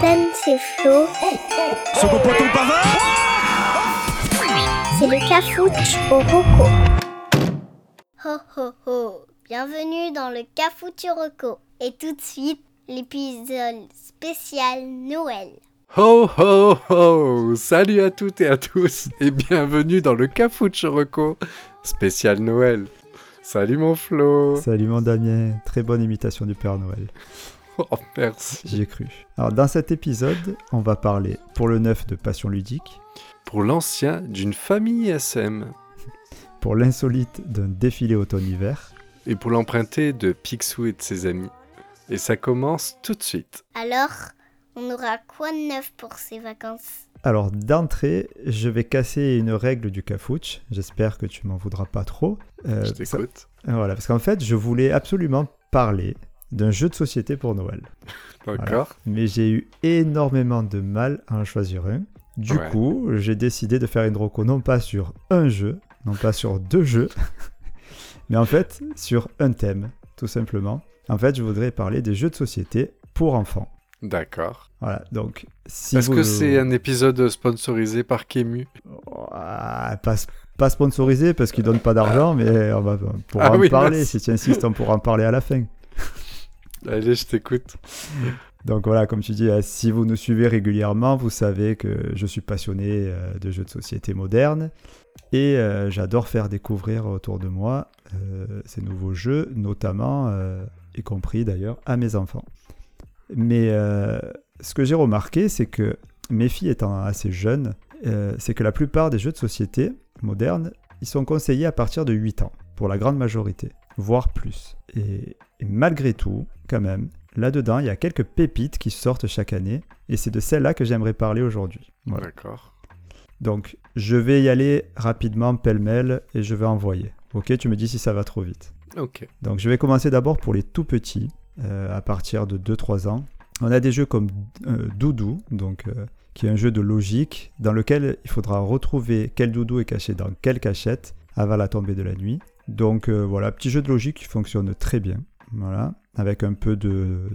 C'est Flo. Second poteau bavard C'est le cafouche au roco. Ho ho ho Bienvenue dans le cafouche au roco. Et tout de suite, l'épisode spécial Noël. Ho ho ho Salut à toutes et à tous et bienvenue dans le Cafouche Reco spécial Noël. Salut mon Flo Salut mon Damien, très bonne imitation du Père Noël. Oh merci J'ai cru. Alors dans cet épisode, on va parler pour le neuf de Passion ludique, Pour l'ancien d'une famille SM pour l'insolite d'un défilé automne-hiver, et pour l'emprunté de Picsou et de ses amis. Et ça commence tout de suite. Alors, on aura quoi de neuf pour ces vacances? Alors d'entrée, je vais casser une règle du cafouche. J'espère que tu m'en voudras pas trop. Euh, Je t'écoute. ça- Voilà, parce qu'en fait, je voulais absolument parler d'un jeu de société pour Noël. D'accord Mais j'ai eu énormément de mal à en choisir un. Du Ouais. coup, j'ai décidé de faire une reco non pas sur un jeu, non pas sur deux jeux, mais en fait sur un thème, tout simplement. En fait, je voudrais parler des jeux de société pour enfants. D'accord. Voilà, donc si Est-ce vous- que c'est un épisode sponsorisé par Kemu Ah, pas, pas sponsorisé parce qu'ils donnent pas d'argent, mais on va pour Ah en oui, parler. merci. Si tu insistes, on pourra en parler à la fin. Allez, je t'écoute. Donc voilà, comme tu dis, euh, si vous nous suivez régulièrement, vous savez que je suis passionné euh, de jeux de société modernes et euh, j'adore faire découvrir autour de moi ces nouveaux jeux, notamment, y compris d'ailleurs, à mes enfants. Mais ce que j'ai remarqué, c'est que mes filles étant assez jeunes, c'est que la plupart des jeux de société modernes, ils sont conseillés à partir de 8 ans, pour la grande majorité, voire plus. Et, et malgré tout, quand même, là-dedans, il y a quelques pépites qui sortent chaque année, et c'est de celles-là que j'aimerais parler aujourd'hui. Voilà. D'accord. Donc, je vais y aller rapidement, pêle-mêle, et je vais envoyer. Ok, tu me dis si ça va trop vite. Ok. Donc, je vais commencer d'abord pour les tout petits, euh, à partir de 2-3 ans. On a des jeux comme euh, Doudou, donc, euh, qui est un jeu de logique dans lequel il faudra retrouver quel doudou est caché dans quelle cachette avant la tombée de la nuit. Donc euh, voilà, petit jeu de logique qui fonctionne très bien, voilà, avec un peu de,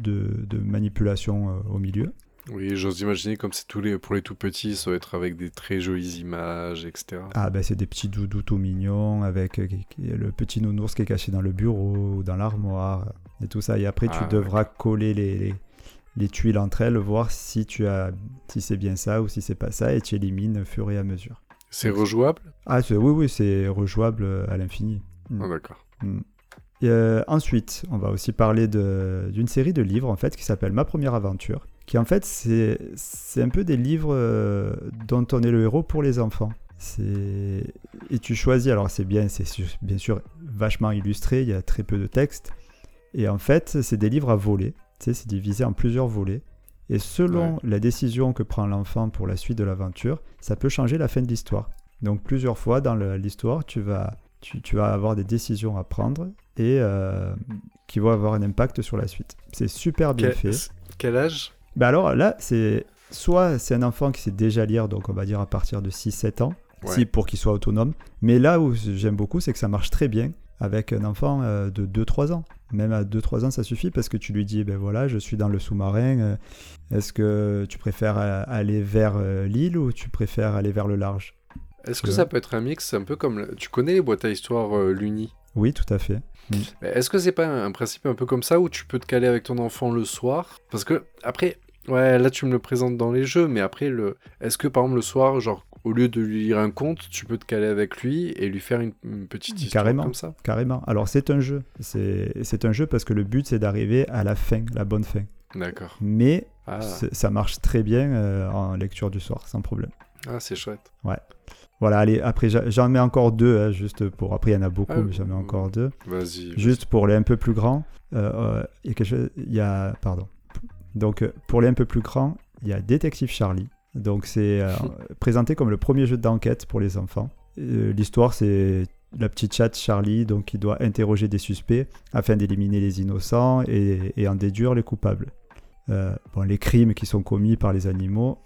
de, de manipulation euh, au milieu. Oui, j'ose imaginer comme c'est tous les pour les tout petits, ça va être avec des très jolies images, etc. Ah ben c'est des petits doudous tout mignons avec euh, le petit nounours qui est caché dans le bureau ou dans l'armoire et tout ça. Et après tu Ah, devras coller les, les, les tuiles entre elles, voir si tu as si c'est bien ça ou si c'est pas ça et tu élimines au fur et à mesure. C'est rejouable? Ah oui oui c'est rejouable euh, à l'infini. Mm. Ah, d'accord. Mm. Et, euh, ensuite, on va aussi parler d'une série de livres en fait qui s'appelle Ma première aventure, qui en fait c'est un peu des livres euh, dont on est le héros pour les enfants. C'est et tu choisis alors c'est bien c'est bien sûr vachement illustré, il y a très peu de texte et en fait c'est des livres à volets, tu sais c'est divisé en plusieurs volets et selon la décision que prend l'enfant pour la suite de l'aventure, ça peut changer la fin de l'histoire. Donc plusieurs fois dans l'histoire, tu vas tu, tu vas avoir des décisions à prendre et euh, qui vont avoir un impact sur la suite. C'est super bien fait. quel âge? Bah alors là, c'est soit c'est un enfant qui sait déjà lire, donc on va dire à partir de 6-7 ans, Ouais. si, pour qu'il soit autonome. Mais là où j'aime beaucoup, c'est que ça marche très bien avec un enfant euh, de 2-3 ans. Même à 2-3 ans, ça suffit parce que tu lui dis, ben voilà, je suis dans le sous-marin, euh, est-ce que tu préfères euh, aller vers euh, l'île ou tu préfères aller vers le large? Est-ce que ça peut être un mix un peu comme... Tu connais les boîtes à histoire euh, Luni? Oui, tout à fait. Mais Est-ce que c'est pas un, un principe un peu comme ça où tu peux te caler avec ton enfant le soir? Parce que après, ouais, là tu me le présentes dans les jeux, mais après, le... est-ce que par exemple le soir, genre au lieu de lui lire un conte, tu peux te caler avec lui et lui faire une, une petite histoire Carrément. comme ça Carrément. Alors c'est un jeu. C'est un jeu parce que le but c'est d'arriver à la fin, la bonne fin. D'accord. Mais Ah, ça marche très bien euh, en lecture du soir, sans problème. ah c'est chouette. Voilà, allez, après j'en mets encore deux, hein, juste pour... Après il y en a beaucoup, Ah, mais j'en mets euh, encore deux. Vas-y. Juste pour les un peu plus grands, euh, euh, il y a quelque chose... Il y a... Pardon. Donc pour les un peu plus grands, il y a Détective Charlie. Donc c'est euh, présenté comme le premier jeu d'enquête pour les enfants. Euh, L'histoire c'est la petite chatte Charlie donc qui doit interroger des suspects afin d'éliminer les innocents et, et en déduire les coupables. Euh, bon, les crimes qui sont commis par les animaux,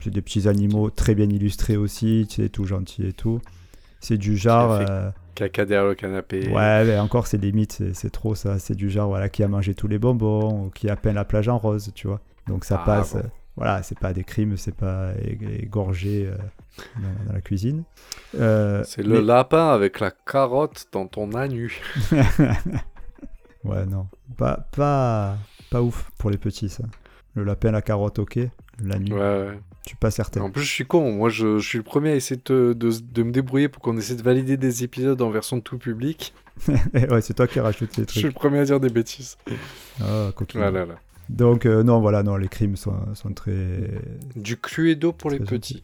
c'est des petits animaux très bien illustrés aussi, sais, tout gentils et tout. C'est du genre, Caca derrière le canapé. Ouais, mais encore, c'est limite, c'est- c'est trop ça. C'est du genre, voilà, qui a mangé tous les bonbons ou qui a peint la plage en rose, tu vois. Donc ça Ah, passe. bon. Voilà, c'est pas des crimes, c'est pas égorgé euh, dans, dans la cuisine. Euh, C'est le lapin avec la carotte dans ton anus. Ouais, non. Pas, pas, pas ouf pour les petits, ça. Le lapin, la carotte, ok. La nuit, Ouais, ouais. je suis pas certain. En plus, je suis con. Moi, je, je suis le premier à essayer de, de, de me débrouiller pour qu'on essaie de valider des épisodes en version tout public. ouais, c'est toi qui rajoutes les Je suis trucs. le premier à dire des bêtises. Ah, coquine. Voilà, là. Donc, euh, non, voilà, non, les crimes sont, sont très. Du Cluedo pour les petits.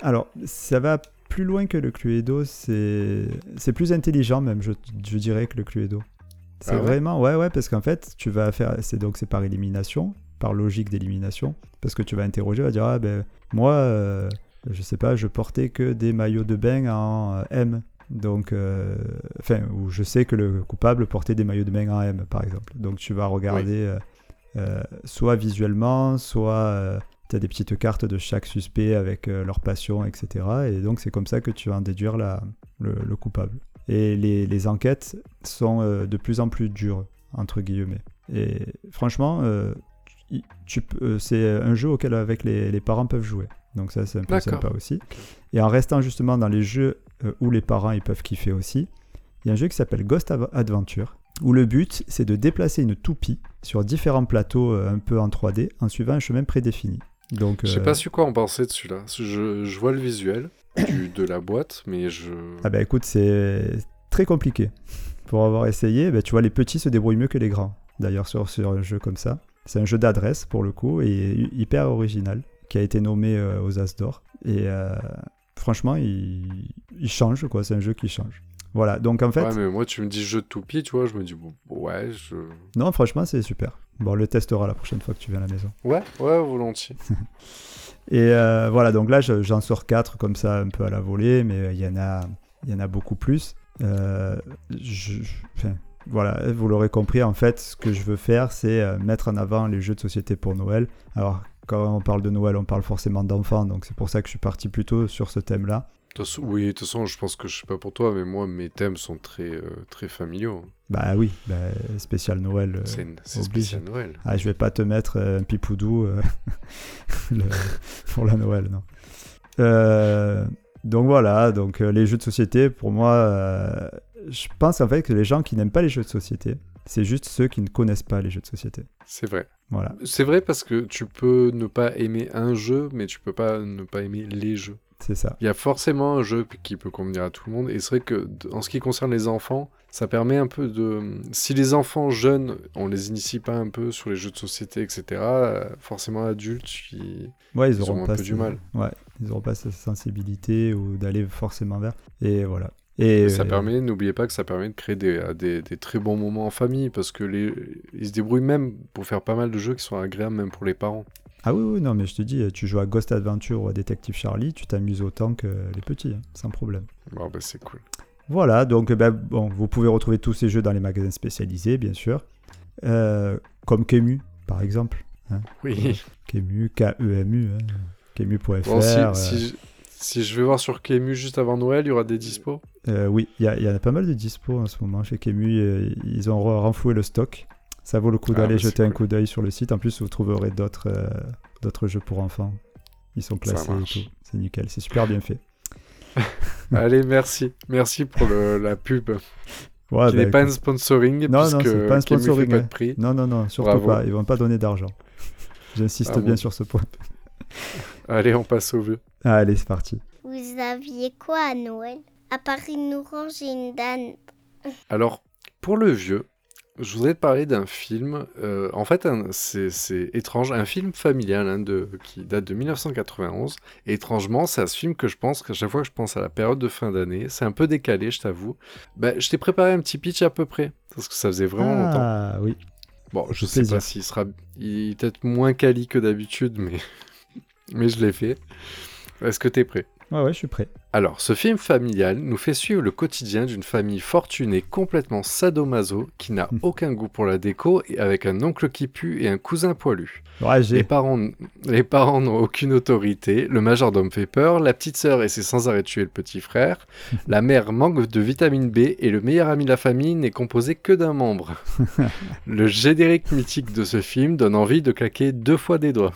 Alors, ça va plus loin que le Cluedo, c'est c'est plus intelligent même, je, je dirais, que le Cluedo. C'est Ah ouais? vraiment, ouais, ouais, parce qu'en fait, tu vas faire, c'est donc c'est par élimination, par logique d'élimination, parce que tu vas interroger, tu vas dire, ah ben, moi, euh, je sais pas, je portais que des maillots de bain en euh, M. Donc, euh, enfin, ou je sais que le coupable portait des maillots de bain en M, par exemple. Donc, tu vas regarder euh, euh, soit visuellement, soit tu as des petites cartes de chaque suspect avec euh, leur passion, etc. Et donc, c'est comme ça que tu vas en déduire la, le, le coupable. Et les, les enquêtes sont euh, de plus en plus dures, entre guillemets. Et franchement, euh, euh, c'est un jeu auquel avec les, les parents peuvent jouer. Donc ça, c'est un peu sympa aussi. Et en restant justement dans les jeux euh, où les parents ils peuvent kiffer aussi, il y a un jeu qui s'appelle Ghost Adventure, où le but, c'est de déplacer une toupie sur différents plateaux euh, un peu en 3D en suivant un chemin prédéfini. Donc, Je sais euh, pas sur quoi en penser de celui-là. Je, je vois le visuel du, de la boîte, mais je. Ah bah écoute, c'est très compliqué. Pour avoir essayé, bah, tu vois, les petits se débrouillent mieux que les grands. D'ailleurs, sur, sur un jeu comme ça. C'est un jeu d'adresse, pour le coup, et hyper original, qui a été nommé euh, aux As d'Or. Et euh, franchement, il, il change, quoi. C'est un jeu qui change. Voilà, donc en fait, Ouais, mais moi, tu me dis jeu de toupie, tu vois, je me dis, bon, ouais, je. non, franchement, c'est super. Bon, on le testera la prochaine fois que tu viens à la maison. Ouais, ouais, volontiers. Et euh, voilà, donc là, je- j'en sors quatre comme ça, un peu à la volée, mais il y en a, il y en a beaucoup plus. Euh, je- enfin, voilà, vous l'aurez compris, en fait, ce que je veux faire, c'est euh, mettre en avant les jeux de société pour Noël. Alors, quand on parle de Noël, on parle forcément d'enfants, donc c'est pour ça que je suis parti plutôt sur ce thème-là. Oui, de toute façon, je pense que je sais pas pour toi, mais moi, mes thèmes sont très, euh, très familiaux. Bah oui, bah, spécial Noël. euh, C'est spécial Noël. Ah, je vais pas te mettre euh, un pipoudou euh, le- pour la Noël, non. Donc voilà, donc les jeux de société, pour moi, je pense en fait que les gens qui n'aiment pas les jeux de société, c'est juste ceux qui ne connaissent pas les jeux de société. C'est vrai. Voilà. C'est vrai parce que tu peux ne pas aimer un jeu, mais tu peux pas ne pas aimer les jeux. C'est ça. Il y a forcément un jeu qui peut convenir à tout le monde. Et c'est vrai que en ce qui concerne les enfants, ça permet un peu de... Si les enfants jeunes, on les initie pas un peu sur les jeux de société, etc., euh, forcément adultes, ils... Ouais, ils, Ils auront ont un peu du mal. Ouais, ils auront pas cette sensibilité ou d'aller forcément vers. Et voilà. Et ça euh, permet, n'oubliez pas que ça permet de créer des, des, des très bons moments en famille, parce que les... ils se débrouillent même pour faire pas mal de jeux qui sont agréables même pour les parents. Ah oui, oui, non, mais je te dis, tu joues à Ghost Adventure ou à Détective Charlie, tu t'amuses autant que les petits, hein, sans problème. Bon, bah c'est cool. Voilà, donc ben, bon, vous pouvez retrouver tous ces jeux dans les magasins spécialisés, bien sûr. Euh, comme Kemu, par exemple. Oui. Kemu, K-E-M-U, hein. Kemu.fr. Bon, si, euh, si, je- si je vais voir sur Kemu juste avant Noël, il y aura des dispos? euh, oui, il y, y en a pas mal de dispo en ce moment chez Kemu. euh, ils ont re- renfloué le stock. Ça vaut le coup Ah, d'aller bah, jeter un cool. coup d'œil sur le site. En plus, vous trouverez d'autres euh, d'autres jeux pour enfants. Ils sont classés et tout. C'est nickel, c'est super bien fait. Allez, merci. Merci pour le- la pub. Ouais, qui bah, n'est pas un sponsoring, Non, non, c'est pas un sponsoring, pas hein. de prix. Non, non, non, surtout Bravo. pas. Ils vont pas donner d'argent. J'insiste Ah bien bon. sur ce point. Allez, on passe au vœu. Allez, c'est parti. Vous aviez quoi à Noël? À part une orange et une dame. Alors, pour le vieux, je voudrais te parler d'un film. euh, en fait, c'est étrange, un film familial hein, de, qui date de 1991. Et étrangement, c'est à ce film que je pense qu'à chaque fois que je pense à la période de fin d'année, c'est un peu décalé, je t'avoue. Ben, je t'ai préparé un petit pitch à peu près, parce que ça faisait vraiment longtemps. Ah oui. Bon, je sais plaisir. pas s'il sera. Il est peut-être moins quali que d'habitude, mais. mais je l'ai fait. Est-ce que t'es prêt? Ouais, ouais, je suis prêt. Alors, ce film familial nous fait suivre le quotidien d'une famille fortunée complètement sadomaso qui n'a aucun goût pour la déco et avec un oncle qui pue et un cousin poilu. Ouais, Les parents, les parents n'ont aucune autorité, le majordome fait peur, la petite sœur essaie sans arrêt de tuer le petit frère, la mère manque de vitamine B et le meilleur ami de la famille n'est composé que d'un membre. le générique mythique de ce film donne envie de claquer deux fois des doigts.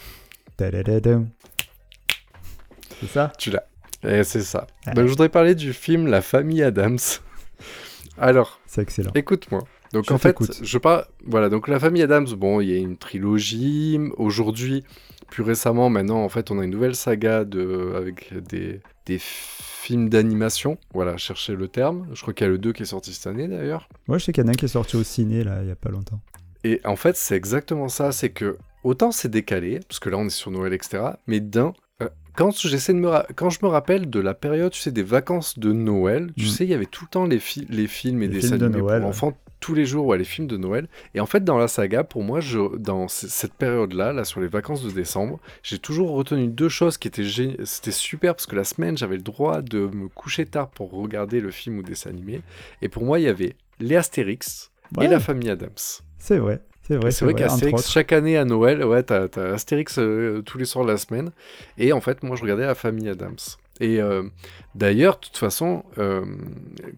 C'est ça? Tu l'as. Et c'est ça. Ouais. Donc, je voudrais parler du film La famille Adams. Alors, C'est excellent. écoute-moi. Donc Je en fait, je parle. Voilà, donc la famille Adams, bon, il y a une trilogie. Aujourd'hui, plus récemment, maintenant, en fait, on a une nouvelle saga de... avec des, des films d'animation. Voilà, cherchez le terme. Je crois qu'il y a le 2 qui est sorti cette année d'ailleurs. Moi, je sais qu'il y en a un qui est sorti au ciné, là, il y a pas longtemps. Et en fait, c'est exactement ça. C'est que autant c'est décalé, parce que là, on est sur Noël, etc. Mais d'un. Euh, Quand, j'essaie de me ra- quand je me rappelle de la période, tu sais, des vacances de Noël, tu Mm. sais, il y avait tout le temps les, fi- les films et Les des films de animés Noël, pour ouais. enfants, tous les jours, ouais, les films de Noël. Et en fait, dans la saga, pour moi, je, dans c- cette période-là, là, sur les vacances de décembre, j'ai toujours retenu deux choses qui étaient gé- C'était super, parce que la semaine, j'avais le droit de me coucher tard pour regarder le film ou dessin animé. Et pour moi, il y avait les Astérix et la famille Adams. C'est vrai. C'est vrai. C'est vrai, entre qu'Astérix, chaque année à Noël, ouais, t'as, t'as Astérix euh, tous les soirs de la semaine. Et en fait, moi, je regardais la famille Adams. Et euh, d'ailleurs, de toute façon, euh,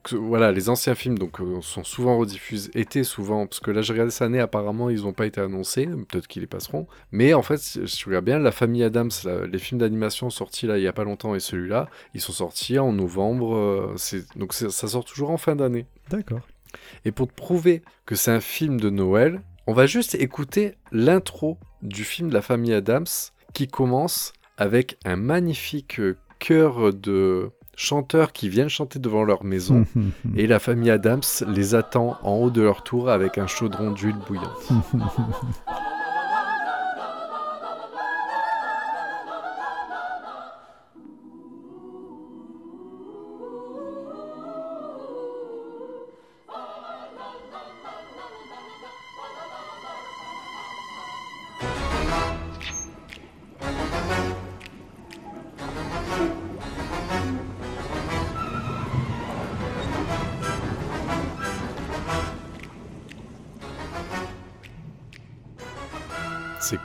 que- voilà, les anciens films donc, euh, sont souvent rediffusés, étaient souvent, parce que là, j'ai regardé cette année, apparemment, ils n'ont pas été annoncés, peut-être qu'ils les passeront. Mais en fait, si tu regardes bien, la famille Adams, là, les films d'animation sortis là, il n'y a pas longtemps et celui-là, ils sont sortis en novembre. donc ça sort toujours en fin d'année. D'accord. Et pour te prouver que c'est un film de Noël, on va juste écouter l'intro du film de la famille Adams qui commence avec un magnifique euh, chœur de chanteurs qui viennent chanter devant leur maison. Et la famille Adams les attend en haut de leur tour avec un chaudron d'huile bouillante.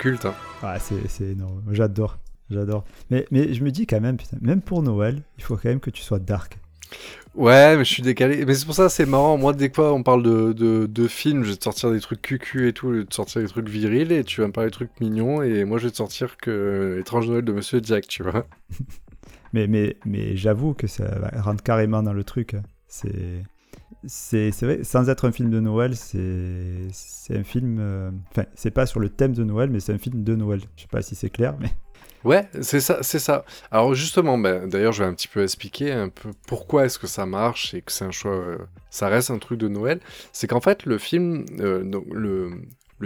culte, hein. Ah, c'est c'est énorme. J'adore. J'adore. Mais, mais je me dis quand même, putain, même pour Noël, il faut quand même que tu sois dark. Ouais, mais je suis décalé. Mais c'est pour ça, c'est marrant. Moi, dès fois on parle de, de, de films, je vais te sortir des trucs cucu et tout, je vais te sortir des trucs virils, et tu vas me parler des trucs mignons, et moi, je vais te sortir que Étrange Noël de Monsieur Jack, tu vois. Mais, mais, mais j'avoue que ça rentre carrément dans le truc. C'est. C'est vrai, sans être un film de Noël, c'est un film. euh, Enfin, c'est pas sur le thème de Noël, mais c'est un film de Noël. Je sais pas si c'est clair, mais. Ouais, c'est ça, c'est ça. Alors justement, ben, d'ailleurs, je vais un petit peu expliquer un peu pourquoi est-ce que ça marche et que c'est un choix, euh, ça reste un truc de Noël. C'est qu'en fait, le film, euh, donc, le,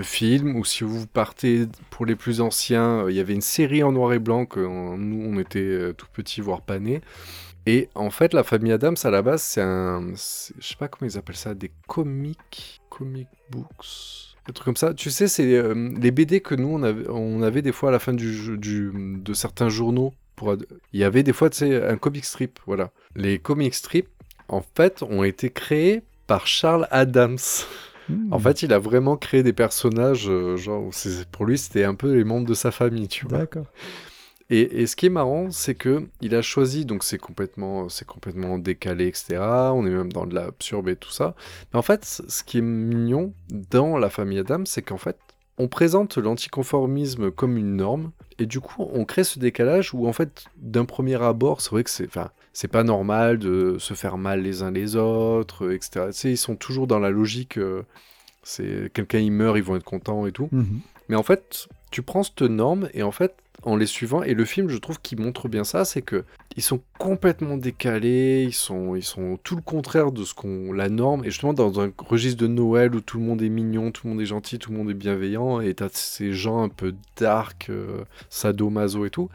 film, ou si vous partez pour les plus anciens, il y avait une série en noir et blanc que nous, on était tout petits, voire pas nés. Et en fait, la famille Adams, à la base, c'est un... Je sais pas comment ils appellent ça, des comics, comic books... Un truc comme ça. Tu sais, c'est euh, les BD que nous, on avait, on avait des fois à la fin du, jeu- du, de certains journaux. Pour, ad- il y avait des fois, tu sais, un comic strip, voilà. Les comic strips, en fait, ont été créés par Charles Adams. Hmm. En fait, il a vraiment créé des personnages, euh, genre, pour lui, c'était un peu les membres de sa famille, tu vois. D'accord. Et, et ce qui est marrant, c'est que il a choisi, donc c'est complètement, c'est complètement décalé, etc. On est même dans de l'absurde et tout ça. Mais en fait, ce qui est mignon dans la famille Adams, c'est qu'en fait, on présente l'anticonformisme comme une norme, et du coup, on crée ce décalage où en fait, d'un premier abord, c'est vrai que c'est, enfin, c'est pas normal de se faire mal les uns les autres, etc. Tu sais, ils sont toujours dans la logique. euh, c'est quelqu'un il meurt, ils vont être contents et tout. Mhm. Mais en fait, tu prends cette norme et en fait, en les suivant, et le film, je trouve qu'il montre bien ça, c'est que ils sont complètement décalés, ils sont, ils sont tout le contraire de ce qu'on, la norme, et justement dans un registre de Noël où tout le monde est mignon, tout le monde est gentil, tout le monde est bienveillant, et t'as ces gens un peu dark, euh, sadomaso et tout.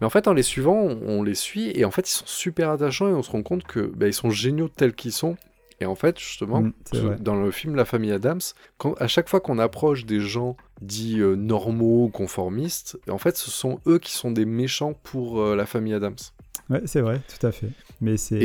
Mais en fait, en les suivant, on, on les suit, et en fait, ils sont super attachants, et on se rend compte que bah, ils sont géniaux tels qu'ils sont. Et en fait, justement, Mm, dans le film La famille Adams, quand, à chaque fois qu'on approche des gens dits euh, normaux, conformistes, en fait, ce sont eux qui sont des méchants pour euh, la famille Adams. Ouais, c'est vrai, tout à fait. Mais c'est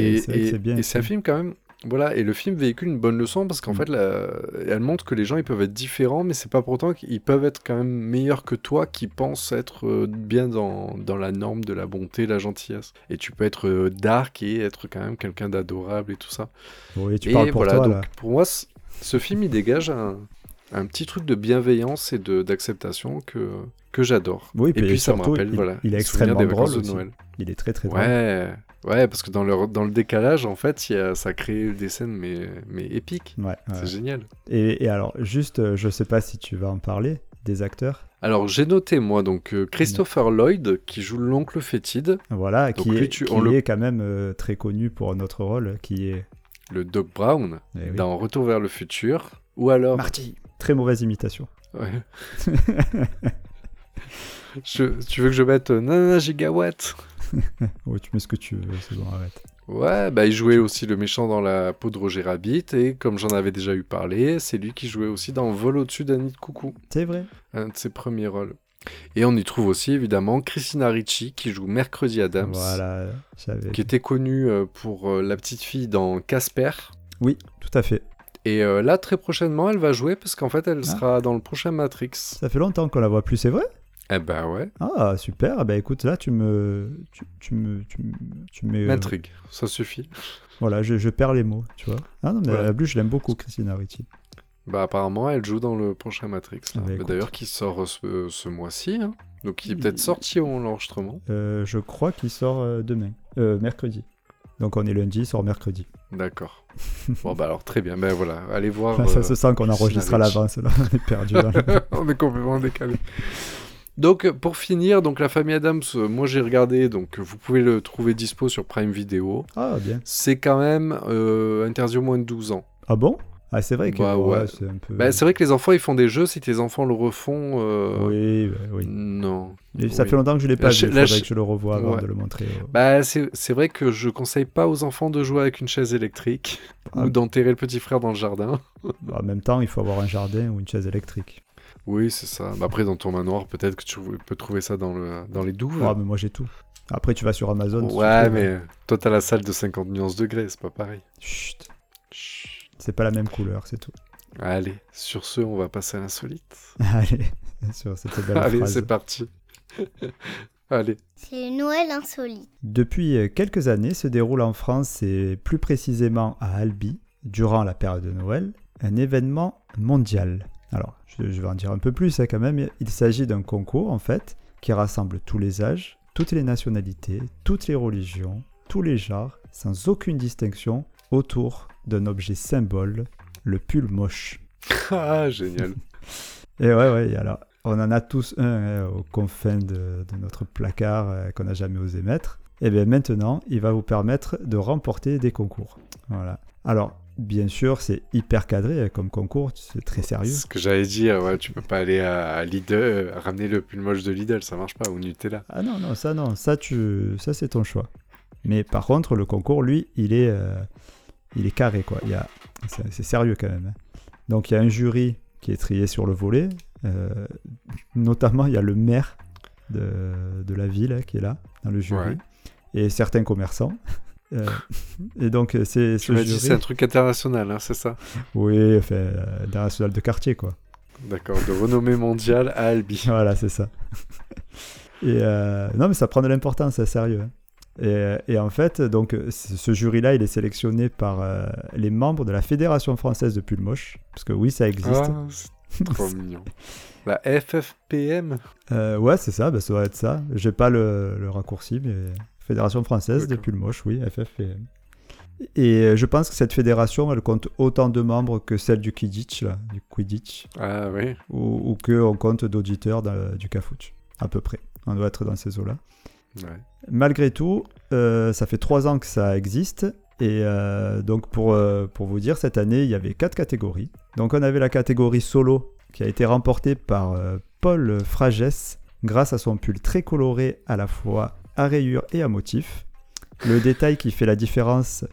bien. et c'est un film quand même. Voilà, et le film véhicule une bonne leçon parce qu'en Mm. fait, la- elle montre que les gens ils peuvent être différents, mais c'est pas pour autant qu'ils peuvent être quand même meilleurs que toi qui pensent être euh, bien dans, dans la norme de la bonté, la gentillesse. Et tu peux être euh, dark et être quand même quelqu'un d'adorable et tout ça. Oui, tu et parles pour voilà, toi, donc là. pour moi, ce film il dégage un, un petit truc de bienveillance et d'acceptation que, que j'adore. Oui, et puis puis ça me rappelle il- voilà, il est extrêmement des de. Noël. Il est très très drôle. Ouais, ouais, parce que dans le, dans le décalage, en fait, il y a, ça crée des scènes mais, mais épiques. Ouais, ouais. C'est génial. Et, et alors, juste, euh, je sais pas si tu vas en parler, des acteurs. Alors, j'ai noté, moi, donc euh, Christopher Lloyd, qui joue l'oncle fétide, Voilà, Donc qui, lui, est, tu- qui le- est quand même euh, très connu pour notre rôle, qui est le Doc Brown, Eh oui. dans Retour vers le futur. Ou alors. Marty. Très mauvaise imitation. Ouais. Je- tu veux que je mette euh, Nanana Gigawatt? Oui, tu mets ce que tu veux, c'est bon, arrête. Ouais, bah il jouait aussi le méchant dans la peau de Roger Rabbit, et comme j'en avais déjà eu parlé, c'est lui qui jouait aussi dans Vol au-dessus d'un nid de coucou, C'est vrai. un de ses premiers rôles. Et on y trouve aussi évidemment Christina Ricci qui joue Mercredi Adams, Voilà, qui était connue euh, pour euh, la petite fille dans Casper. Oui, tout à fait. Et euh, là, très prochainement, elle va jouer parce qu'en fait, elle Ah. sera dans le prochain Matrix. Ça fait longtemps qu'on la voit plus, c'est vrai? Eh ben ouais, Ah, super. Bah écoute, là, tu me. Tu, tu me. Tu, me- tu euh, m'intrigue, ça suffit. Voilà, je, je perds les mots, tu vois. Ah non, mais Voilà. la plus, je l'aime beaucoup, Christina Ricci. Bah apparemment, elle joue dans le prochain Matrix. là. Ah bah. D'ailleurs, qui sort euh, ce, ce mois-ci. hein. Donc il est peut-être sorti au l'enregistrement. Euh, je crois qu'il sort demain. Mercredi. Donc on est lundi, il sort mercredi. D'accord. bon bah alors très bien. Ben voilà, allez voir. Enfin, ça euh, se sent qu'on enregistre à l'avance, là. On est perdu. le- On est complètement décalé. Donc euh, pour finir, donc la famille Adams, euh, moi j'ai regardé, donc vous pouvez le trouver dispo sur Prime Video. Ah, bien. C'est quand même euh, interdit au moins de 12 ans. Ah bon? Ah, c'est vrai que Bah, ouais. c'est un peu. Bah, c'est vrai que les enfants ils font des jeux, si tes enfants le refont, euh, Oui, bah, oui. non. Et ça Oui. fait longtemps que je l'ai pas La vu. la faudrait cha- que je le revoie avant Ouais. de le montrer. euh. Bah c'est vrai que je conseille pas aux enfants de jouer avec une chaise électrique Ah. ou d'enterrer le petit frère dans le jardin. En même temps, il faut avoir un jardin ou une chaise électrique. Oui, c'est ça. Bah, après, dans ton manoir, peut-être que tu peux trouver ça dans, le, dans les douves. Ah, mais moi j'ai tout. Après, tu vas sur Amazon. ouais, mais toi, t'as la salle de 50 nuances degrés, c'est pas pareil. Chut, Chut. C'est pas la même couleur, c'est tout. Allez, sur ce, on va passer à l'insolite. Allez, sûr, c'était belle Allez, c'est parti. Allez. C'est Noël insolite. Depuis euh, quelques années se déroule en France et plus précisément à Albi, durant la période de Noël, un événement mondial. Alors, je, je vais en dire un peu plus hein, quand même. Il s'agit d'un concours en fait qui rassemble tous les âges, toutes les nationalités, toutes les religions, tous les genres, sans aucune distinction, autour d'un objet symbole, le pull moche. Ah, génial. Et ouais, ouais, alors, on en a tous un hein, aux confins de, de notre placard euh, qu'on n'a jamais osé mettre. Et bien maintenant, il va vous permettre de remporter des concours. Voilà. Alors, bien sûr, c'est hyper cadré hein, comme concours, c'est très sérieux. Ce que j'allais dire, ouais, tu peux pas aller à, à Lidl, euh, ramener le pull moche de Lidl, ça marche pas, ou Nutella. Ah non, non, ça non, ça, tu, ça c'est ton choix. Mais par contre, le concours, lui, il est, euh, il est carré, quoi. Il y a, c'est, sérieux quand même. hein. Donc il y a un jury qui est trié sur le volet. euh, notamment, il y a le maire de, de la ville hein, qui est là, dans le jury. Ouais. Et certains commerçants. Euh, et donc, c'est Tu ce m'as dit jury... c'est un truc international, hein, c'est ça? Oui, enfin, euh, international de quartier, quoi. D'accord, de renommée mondiale à Albi. Voilà, c'est ça. et euh, non, mais ça prend de l'importance, c'est sérieux. hein. Et, et en fait, donc, ce jury-là, il est sélectionné par euh, les membres de la Fédération française de pull moche. Parce que oui, ça existe. Ah, c'est trop mignon. La FFPM Euh, ouais, c'est ça, bah, ça doit être ça. J'ai pas le, le raccourci, mais Fédération française de D'accord. pull moche, oui, FFPM. Et euh, je pense que cette fédération, elle compte autant de membres que celle du Quidditch, là, du Quidditch, Ah oui. ou, ou qu'on compte d'auditeurs du Cafouche, à peu près. On doit être dans ces eaux-là. Ouais. Malgré tout, euh, ça fait trois ans que ça existe. Et euh, donc, pour, euh, pour vous dire, cette année, il y avait quatre catégories. Donc, on avait la catégorie solo qui a été remportée par Paul Fragès grâce à son pull très coloré à la fois à rayures et à motifs. Le détail qui fait la différence,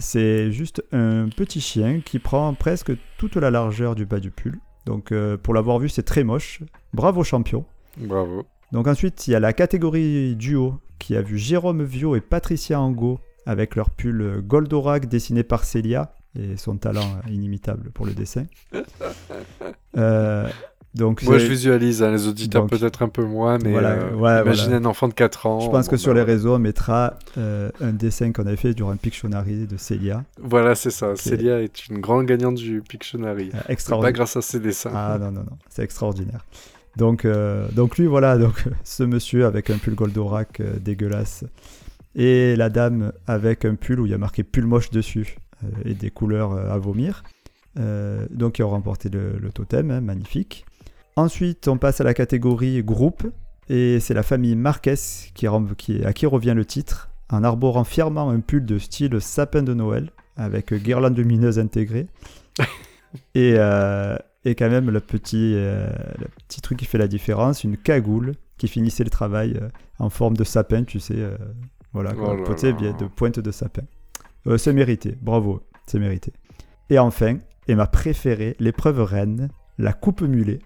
c'est juste un petit chien qui prend presque toute la largeur du bas du pull. Donc, pour l'avoir vu, c'est très moche. Bravo champion. Bravo. Donc ensuite, il y a la catégorie duo qui a vu Jérôme Vio et Patricia Angot avec leur pull Goldorak dessiné par Célia et son talent inimitable pour le dessin. Euh, donc Moi, je visualise, hein, les auditeurs peut-être un peu moins, mais voilà, euh, ouais, imagine voilà. un enfant de 4 ans. je pense que sur les réseaux, on mettra euh, un dessin qu'on avait fait durant Pictionary de Célia. Voilà, c'est ça. Célia est une grande gagnante du Pictionary. Euh, C'est pas extraordinaire. grâce à ses dessins. Ah non, non, non, c'est extraordinaire. Donc, euh, donc lui, voilà, donc ce monsieur avec un pull Goldorak euh, dégueulasse et la dame avec un pull où il y a marqué pull moche dessus euh, et des couleurs à vomir. Donc ils ont remporté le, le totem, hein, magnifique. Ensuite, on passe à la catégorie groupe et c'est la famille Marquez qui, à qui revient le titre en arborant fièrement un pull de style sapin de Noël avec guirlande lumineuse intégrée. et, et quand même le petit, euh, le petit truc qui fait la différence, une cagoule qui finissait le travail euh, en forme de sapin, tu sais, euh, voilà, Oh bien de pointe de sapin. C'est mérité, bravo, c'est mérité. Et enfin, et ma préférée, l'épreuve reine, la coupe mulet.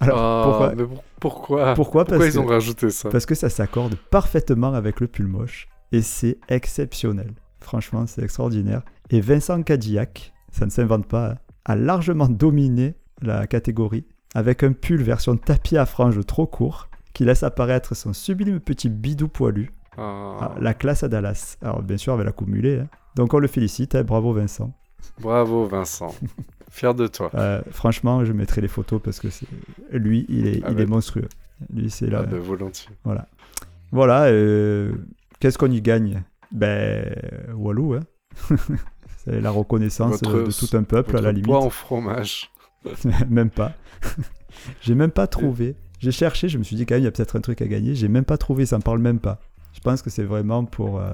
Alors, Ah, pourquoi mais pour- pourquoi? Pourquoi Pourquoi Parce ils ont que- rajouté ça? parce que ça s'accorde parfaitement avec le pull moche et c'est exceptionnel. Franchement, c'est extraordinaire. Et Vincent Cadillac, ça ne s'invente pas, hein, a largement dominé la catégorie avec un pull version tapis à franges trop court qui laisse apparaître son sublime petit bidou poilu. Ah, Ah, la classe à Dallas. Alors, bien sûr, avec la coupe mulet. hein. Donc, on le félicite. hein, bravo, Vincent. Bravo Vincent. Fier de toi. Euh, franchement, je mettrai les photos parce que c'est... lui, il est, Ah il bah. est monstrueux. Lui, c'est là. Ah, bah, volontiers. Voilà. Voilà, euh, qu'est-ce qu'on y gagne? Ben, Walou, hein. C'est la reconnaissance Votre- de tout un peuple, à la limite. poids en fromage. même pas. J'ai même pas trouvé. J'ai cherché, je me suis dit quand même, il y a peut-être un truc à gagner. J'ai même pas trouvé, ça me parle même pas. Je pense que c'est vraiment pour, euh,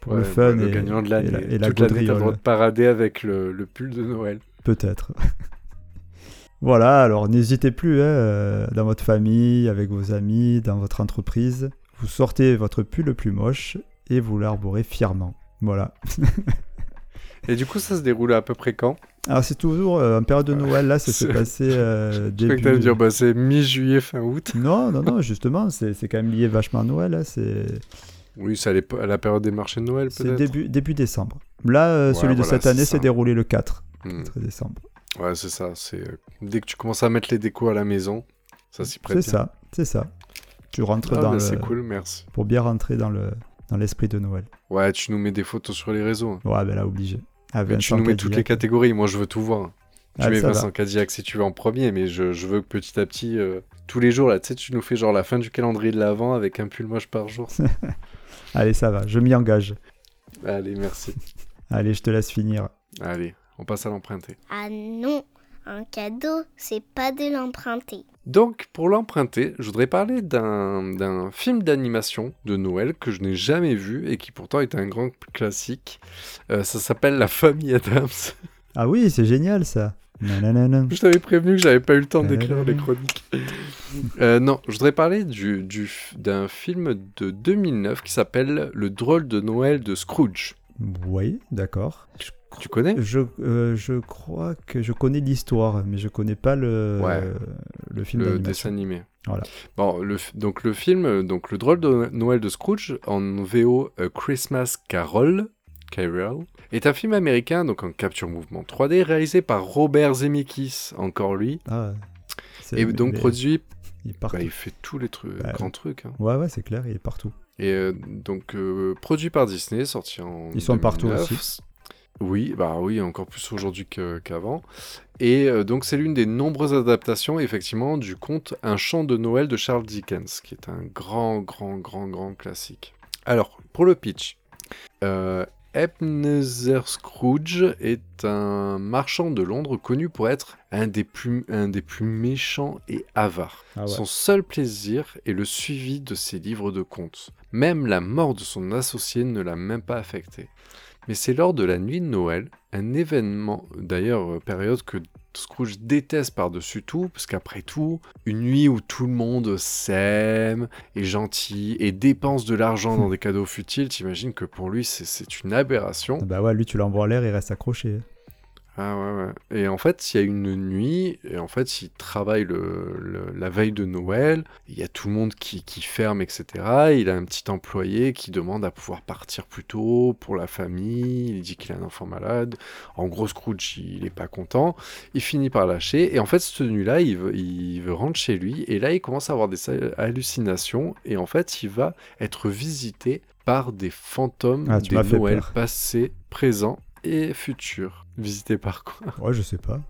pour le fun le et, gagnant de et l'année. la, et la Toute l'année, t'as le droit gaudriole. de parader avec le, le pull de Noël. Peut-être. voilà, alors n'hésitez plus, hein, euh, dans votre famille, avec vos amis, dans votre entreprise. Vous sortez votre pull le plus moche et vous l'arborez fièrement. Voilà. Et du coup, ça se déroule à peu près quand? Alors c'est toujours euh, en période de Noël, là, ça s'est C'est- passé euh, Je début... dire, bah, c'est mi-juillet, fin août. Non, non, non, justement, c'est c'est quand même lié vachement à Noël, hein, c'est Oui, c'est à, la période des marchés de Noël, c'est peut-être. début, début décembre. Là, euh, Ouais, celui de cette année c'est s'est déroulé le 4, Hmm. 4 décembre. Ouais, c'est ça. C'est euh, dès que tu commences à mettre les décos à la maison, ça s'y prête C'est ça, c'est ça. Tu rentres Ah, dans bah, le... C'est cool, merci. Pour bien rentrer dans le dans l'esprit de Noël. Ouais, tu nous mets des photos sur les réseaux. Ouais, ben là, obligé. Ah, Mais tu Vincent nous mets toutes les catégories. Moi, je veux tout voir. Tu Ah, mets ça va. Vincent Cadillac si tu veux en premier, mais je, je veux que petit à petit, euh, tous les jours, là, tu sais, tu nous fais genre la fin du calendrier de l'avant avec un pull moche par jour. Allez, ça va, je m'y engage. Allez, merci. Allez, je te laisse finir. Allez, on passe à l'emprunter. Ah non, un cadeau, c'est pas de l'emprunter. Donc, pour l'emprunter, je voudrais parler d'un d'un film d'animation de Noël que je n'ai jamais vu et qui pourtant est un grand classique. Euh, ça s'appelle La Famille Adams. Ah oui, c'est génial ça. Nanana. Je t'avais prévenu que j'avais pas eu le temps d'écrire les chroniques. Euh, non, je voudrais parler du, du d'un film de 2009 qui s'appelle Le drôle de Noël de Scrooge. Oui, d'accord. Tu connais? Je, euh, je crois que je connais l'histoire, mais je connais pas le, Ouais. le film le dessin animé. Voilà. Bon, le, donc le film, euh, donc le drôle de Noël de Scrooge en VO A Christmas Carol, Carol, est un film américain donc en capture mouvement 3D réalisé par Robert Zemeckis, encore lui, Ah, et donc produit. Il partout. Bah, il fait tous les trucs, Bah, grands trucs. hein. Ouais, ouais, c'est clair, il est partout. Et euh, donc euh, produit par Disney, sorti en. Ils sont partout 2009. aussi. Oui, bah oui, encore plus aujourd'hui que- qu'avant. Et euh, donc c'est l'une des nombreuses adaptations, effectivement, du conte Un chant de Noël de Charles Dickens, qui est un grand, grand, grand, grand classique. Alors, pour le pitch, euh, Ebenezer Scrooge est un marchand de Londres connu pour être un des plus, un des plus méchants et avares. Ah ouais. Son seul plaisir est le suivi de ses livres de contes. Même la mort de son associé ne l'a même pas affecté. Mais c'est lors de la nuit de Noël, un événement, d'ailleurs euh, période que Scrooge déteste par-dessus tout, parce qu'après tout, une nuit où tout le monde s'aime, est gentil et dépense de l'argent dans des cadeaux futiles, t'imagines que pour lui c'est- c'est une aberration. Bah ouais, lui, tu l'envoies en l'air, il reste accroché. Ah ouais, ouais. Et en fait, il y a une nuit, et en fait, il travaille le, le- la veille de Noël, il y a tout le monde qui, qui ferme, etc. Il a un petit employé qui demande à pouvoir partir plus tôt pour la famille, il dit qu'il a un enfant malade. En gros, Scrooge, il est pas content, il finit par lâcher, et en fait, cette nuit-là, il veut, il veut rentrer chez lui, et là, il commence à avoir des hallucinations, et en fait, il va être visité par des fantômes Ah, des peur. passés, présents et futurs. Visités par quoi? Ouais, je sais pas.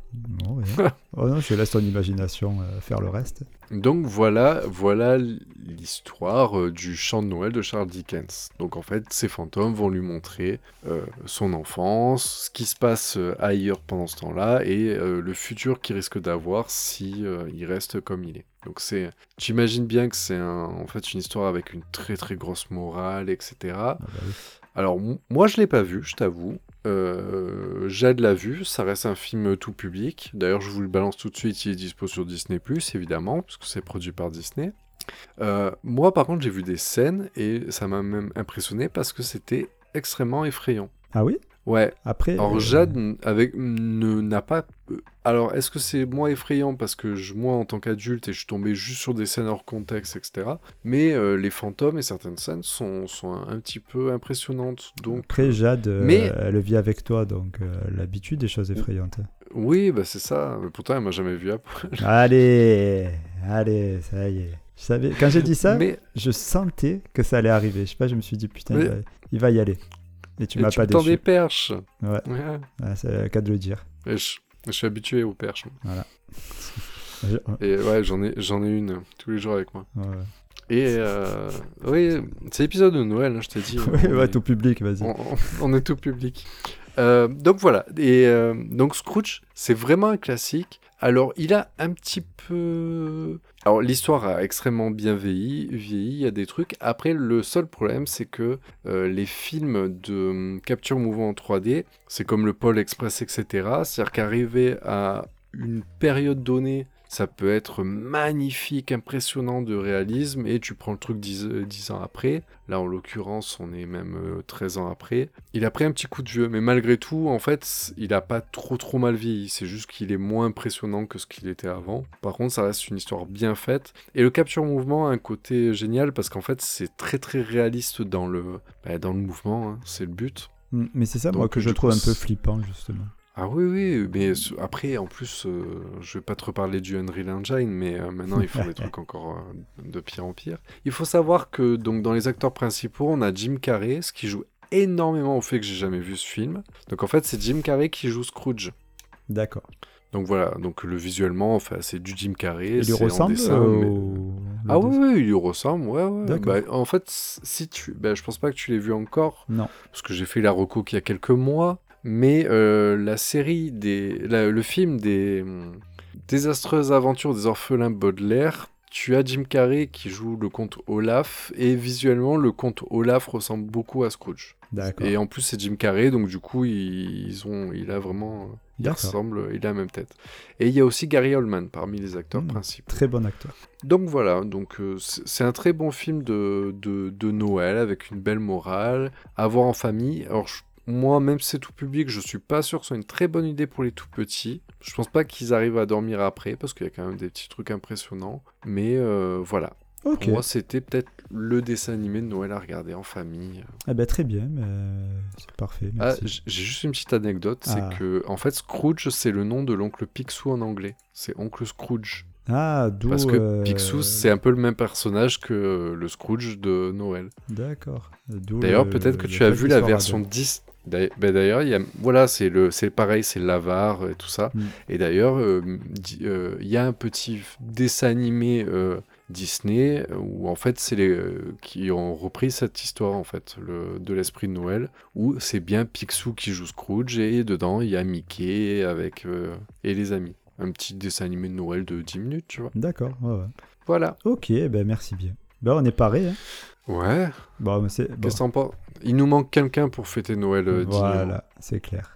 Non, oh non, je laisse ton imagination euh, faire le reste. Donc voilà, voilà l'histoire euh, du chant de Noël de Charles Dickens. Donc en fait, ces fantômes vont lui montrer euh, son enfance, ce qui se passe ailleurs pendant ce temps-là et le futur qu'il risque d'avoir si il reste comme il est. Donc c'est, j'imagine bien que c'est un- en fait une histoire avec une très très grosse morale, etc. Ah bah oui. Alors, moi, je l'ai pas vu, je t'avoue. Euh, Jade l'a vu, ça reste un film tout public. D'ailleurs, je vous le balance tout de suite, il est dispo sur Disney+, évidemment, parce que c'est produit par Disney. Euh, moi, par contre, j'ai vu des scènes, et ça m'a même impressionné, parce que c'était extrêmement effrayant. Ah oui? Ouais, Après. alors euh, Jade avec, ne, n'a pas... euh, Alors, est-ce que c'est moins effrayant parce que je, moi, en tant qu'adulte, et je suis tombé juste sur des scènes hors contexte, etc. Mais euh, les fantômes et certaines scènes sont, sont un, un petit peu impressionnantes. Donc, Après, Jade, euh, Mais- elle vit avec toi, donc l'habitude des choses effrayantes. oui, bah c'est ça. Mais pourtant, elle m'a jamais vu poil. allez, allez, ça y est. Je savais... Quand j'ai dit ça, Mais je sentais que ça allait arriver. Je sais pas, je me suis dit, putain, Mais- il va y aller. Et tu m'as pas déçu. des perches. Ouais. Ouais. C'est le cas de le dire. Et je, je suis habitué aux perches. Je- Et ouais, j'en ai, j'en ai une tous les jours avec moi. Ouais. Et euh, oui, c'est l'épisode de Noël, hein, je t'ai dit. Ouais, On ouais, est- tout public, vas-y. On est tout public. Euh, donc voilà. Et euh, donc Scrooge, c'est vraiment un classique. Alors, il a un petit peu. Alors, l'histoire a extrêmement bien vieilli. Il y a des trucs. Après, le seul problème, c'est que euh, les films de hum, capture mouvement en 3D, c'est comme le Pôle Express, etc. C'est-à-dire qu'arriver à une période donnée, ça peut être magnifique, impressionnant de réalisme, et tu prends le truc 10, euh, 10 ans après. Là, en l'occurrence, on est même euh, 13 ans après. Il a pris un petit coup de vieux, mais malgré tout, en fait, il a pas trop trop mal vieilli. C'est juste qu'il est moins impressionnant que ce qu'il était avant. Par contre, ça reste une histoire bien faite. Et le capture mouvement a un côté génial parce qu'en fait, c'est très très réaliste dans le, bah, dans le mouvement. hein. C'est le but. Mm, Mais c'est ça, moi, que je trouve coup, un peu flippant, justement. Ah oui, oui, mais après, en plus, euh, je vais pas te reparler du Unreal Engine, mais euh, maintenant ils font des trucs encore euh, de pire en pire. Il faut savoir que donc dans les acteurs principaux, on a Jim Carrey, ce qui joue énormément au fait que j'ai jamais vu ce film. Donc en fait, c'est Jim Carrey qui joue Scrooge. D'accord. Donc voilà, donc le visuellement, enfin, c'est du Jim Carrey. Il lui c'est en ressemble dessin, euh, mais- au- Ah oui, oui, il lui ressemble, ouais, ouais. D'accord. Bah, en fait, si tu, bah, je pense pas que tu l'aies vu encore, Non. parce que j'ai fait la reco il y a quelques mois, mais euh, la série des, la- le film des hum, désastreuses aventures des orphelins Baudelaire, tu as Jim Carrey qui joue le comte Olaf, et visuellement le comte Olaf ressemble beaucoup à Scrooge. D'accord. Et en plus c'est Jim Carrey, donc du coup ils, ils ont, il a vraiment, il ressemble, il a la même tête. Et il y a aussi Gary Oldman parmi les acteurs Hmm. principaux. Très bon acteur. Donc voilà, donc euh, c'est c'est un très bon film de, de, de Noël avec une belle morale, à voir en famille. Alors je- moi, même si c'est tout public, je suis pas sûr que ce soit une très bonne idée pour les tout petits. Je pense pas qu'ils arrivent à dormir après parce qu'il y a quand même des petits trucs impressionnants. Mais euh, voilà, Ok. pour moi c'était peut-être le dessin animé de Noël à regarder en famille. Eh ben, très bien, mais c'est parfait. Ah, j'ai juste une petite anecdote, c'est Ah. que en fait Scrooge c'est le nom de l'oncle Picsou en anglais. C'est oncle Scrooge. Ah, d'où. Parce que euh, Picsou, c'est un peu le même personnage que le Scrooge de Noël. D'accord. D'ailleurs, le- peut-être que tu as vu la version radin. 10. D'ailleurs, ben y a, voilà, c'est le, c'est pareil, c'est l'avare et tout ça. Mm. Et d'ailleurs, euh, euh, il y a un petit dessin animé euh, Disney où en fait, c'est les qui ont repris cette histoire en fait, le, de l'esprit de Noël, où c'est bien Picsou qui joue Scrooge et dedans il y a Mickey avec euh, et les amis. Un petit dessin animé de Noël de 10 minutes, tu vois. D'accord, ouais, ouais. Voilà. Ok, ben merci bien. Ben, on est paré. Hein. Ouais. Bon, mais c'est. bon, Qu'est-ce Il nous manque quelqu'un pour fêter Noël euh. Voilà, c'est clair.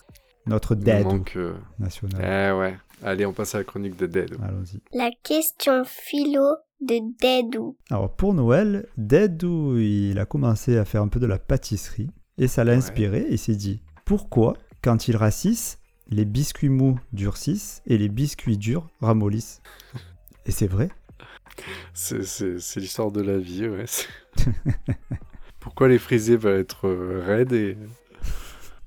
Notre dad manque. euh, national. Eh ouais. Allez, on passe à la chronique de Dead. Allons-y. La question philo de Dédou. Alors pour Noël, Dedou, il a commencé à faire un peu de la pâtisserie et ça l'a Ouais. inspiré. Il s'est dit pourquoi, quand il racisse, les biscuits mous durcissent et les biscuits durs ramollissent? Et c'est vrai. C'est- l'histoire de la vie, ouais. Pourquoi les frisés veulent être euh, raides et,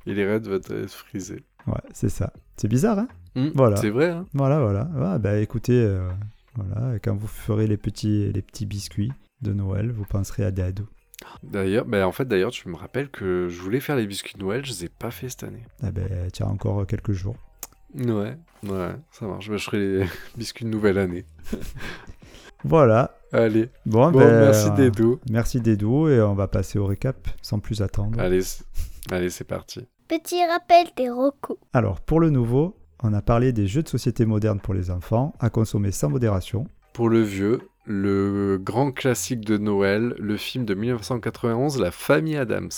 et les raides veulent être frisés? Ouais, c'est ça. C'est bizarre, hein? Hmm, Voilà. C'est vrai, hein Voilà, voilà. Ah, bah écoutez, euh, voilà, quand vous ferez les petits, les petits biscuits de Noël, vous penserez à Dadou. D'ailleurs, bah, en fait, d'ailleurs, tu me rappelles que je voulais faire les biscuits de Noël, je les ai pas fait cette année. Ah ben, tu as encore quelques jours. Ouais, ouais, ça marche. Bah, je ferai les biscuits de nouvelle année. Voilà. Allez, Bon, bon, ben, merci euh, Dédou. Merci Dédou et on va passer au récap sans plus attendre. Allez, allez, c'est parti. Petit rappel des recos. Alors, pour le nouveau, on a parlé des jeux de société modernes pour les enfants à consommer sans modération. Pour le vieux, le grand classique de Noël, le film de 1991, La famille Adams.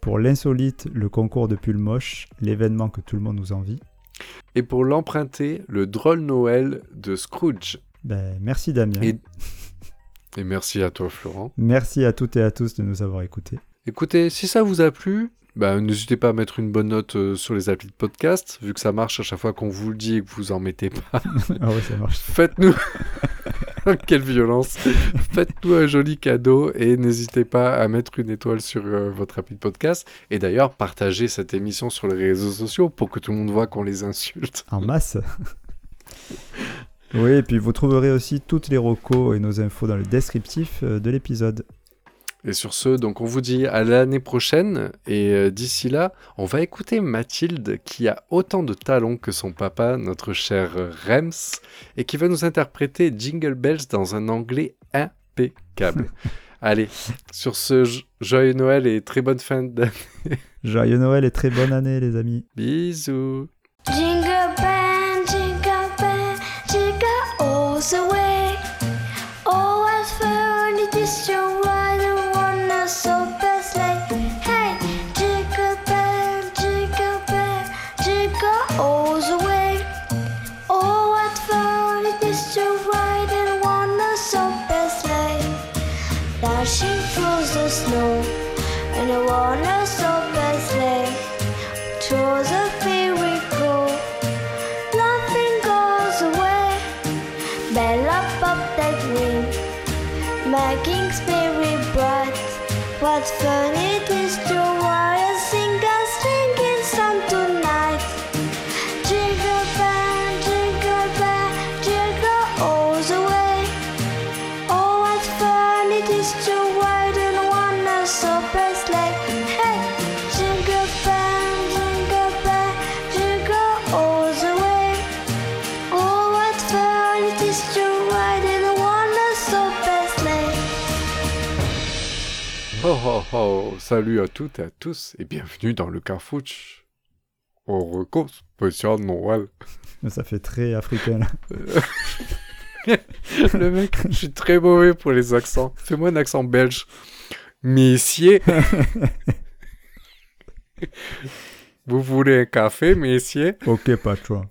Pour l'insolite, le concours de pull moche, l'événement que tout le monde nous envie. Et pour l'emprunter, le drôle Noël de Scrooge. Ben, merci Damien. Et, et merci à toi Florent. Merci à toutes et à tous de nous avoir écoutés. Écoutez, si ça vous a plu, bah, n'hésitez pas à mettre une bonne note euh, sur les applis de podcast, vu que ça marche à chaque fois qu'on vous le dit et que vous en mettez pas. ah ouais, ça marche. Faites-nous... Quelle violence Faites-nous un joli cadeau et n'hésitez pas à mettre une étoile sur euh, votre appli de podcast. Et d'ailleurs, partagez cette émission sur les réseaux sociaux pour que tout le monde voit qu'on les insulte. En masse. oui, et puis vous trouverez aussi toutes les recos et nos infos dans le descriptif euh, de l'épisode. Et sur ce, donc on vous dit à l'année prochaine. Et euh, d'ici là, on va écouter Mathilde qui a autant de talons que son papa, notre cher Rems, et qui va nous interpréter Jingle Bells dans un anglais impeccable. Allez, sur ce, jo- joyeux Noël et très bonne fin d'année. Joyeux Noël et très bonne année les amis. Bisous. Jingle bell, jingle bell, jingle all the way. Making spirit bright. What fun it is to Oh salut à toutes et à tous et bienvenue dans le Carfouch. Au recours spécial Noël. Ça fait très africain là. Le mec, je suis très mauvais pour les accents. Fais-moi un accent belge. Messieurs. Vous voulez un café, messieurs Ok, patron.